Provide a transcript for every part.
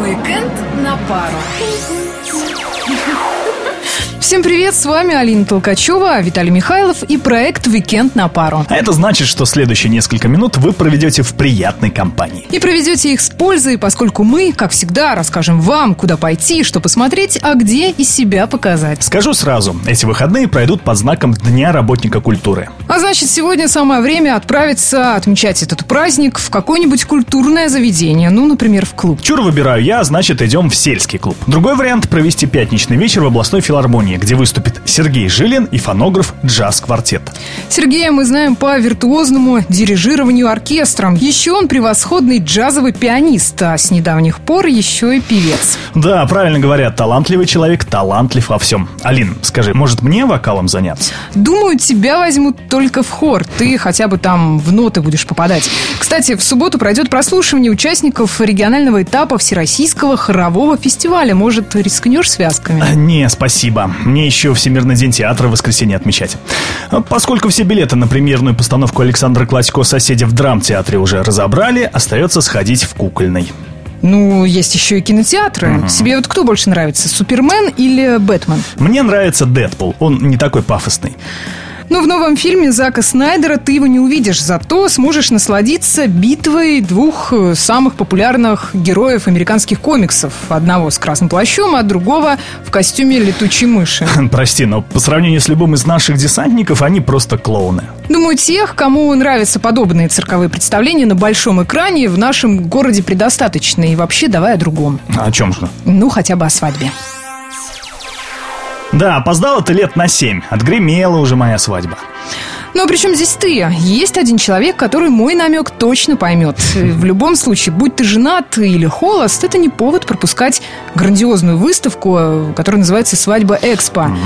Уикенд на пару. Всем привет, с вами Алина Толкачева, Виталий Михайлов и проект «Викенд на пару». А это значит, что следующие несколько минут вы проведете в приятной компании. И проведете их с пользой, поскольку мы, как всегда, расскажем вам, куда пойти, что посмотреть, а где из себя показать. Скажу сразу, эти выходные пройдут под знаком Дня работника культуры. А значит, сегодня самое время отправиться отмечать этот праздник в какое-нибудь культурное заведение, ну, например, в клуб. Чур выбираю я, значит, идем в сельский клуб. Другой вариант – провести пятничный вечер в областной филармонии, где выступит Сергей Жилин и фонограф «Джаз-квартет». Сергея мы знаем по виртуозному дирижированию оркестром. Еще он превосходный джазовый пианист, а с недавних пор еще и певец. Да, правильно говорят, талантливый человек талантлив во всем. Алин, скажи, может мне вокалом заняться? Думаю, тебя возьмут только в хор. Ты хотя бы там в ноты будешь попадать. Кстати, в субботу пройдет прослушивание участников регионального этапа Всероссийского хорового фестиваля. Может, рискнешь связками? Не, спасибо. Мне еще Всемирный день театра в воскресенье отмечать. Поскольку все билеты на премьерную постановку Александра Классико «Соседи» в драмтеатре уже разобрали, остается сходить в кукольный. Ну, есть еще и кинотеатры. Угу. Тебе вот кто больше нравится, Супермен или Бэтмен? Мне нравится Дэдпул. Он не такой пафосный. Но в новом фильме Зака Снайдера ты его не увидишь, зато сможешь насладиться битвой двух э, самых популярных героев американских комиксов. Одного с красным плащом, а другого в костюме летучей мыши. Прости, но по сравнению с любым из наших десантников, они просто клоуны. Думаю, тех, кому нравятся подобные цирковые представления на большом экране, в нашем городе предостаточно. И вообще давай о другом. А о чем же? Ну, хотя бы о свадьбе. Да, опоздала ты лет на семь. Отгремела уже моя свадьба. Ну, а при чем здесь ты? Есть один человек, который мой намек точно поймет. В любом случае, будь ты женат или холост, это не повод пропускать грандиозную выставку, которая называется «Свадьба Экспо». Угу.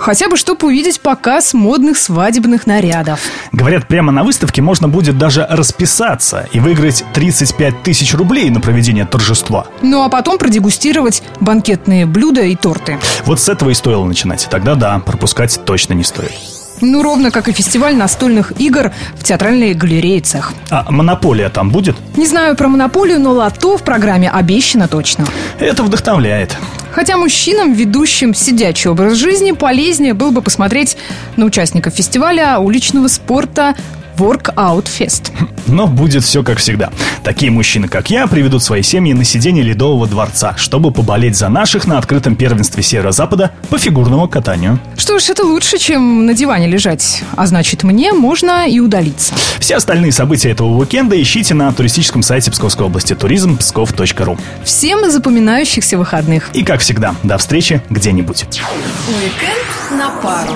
Хотя бы, чтобы увидеть показ модных свадебных нарядов. Говорят, прямо на выставке можно будет даже расписаться и выиграть 35 тысяч рублей на проведение торжества. Ну а потом продегустировать банкетные блюда и торты. Вот с этого и стоило начинать. Тогда да, пропускать точно не стоит. Ну, ровно как и фестиваль настольных игр в театральной галерее «Цех». А монополия там будет? Не знаю про монополию, но лото в программе обещано точно. Это вдохновляет. Хотя мужчинам, ведущим сидячий образ жизни, полезнее было бы посмотреть на участников фестиваля уличного спорта Workout Fest. Но будет все как всегда. Такие мужчины, как я, приведут свои семьи на сиденье Ледового дворца, чтобы поболеть за наших на открытом первенстве Северо-Запада по фигурному катанию. Что ж, это лучше, чем на диване лежать. А значит, мне можно и удалиться. Все остальные события этого уикенда ищите на туристическом сайте Псковской области туризм псков.ру. Всем запоминающихся выходных. И, как всегда, до встречи где-нибудь. Уикенд на пару.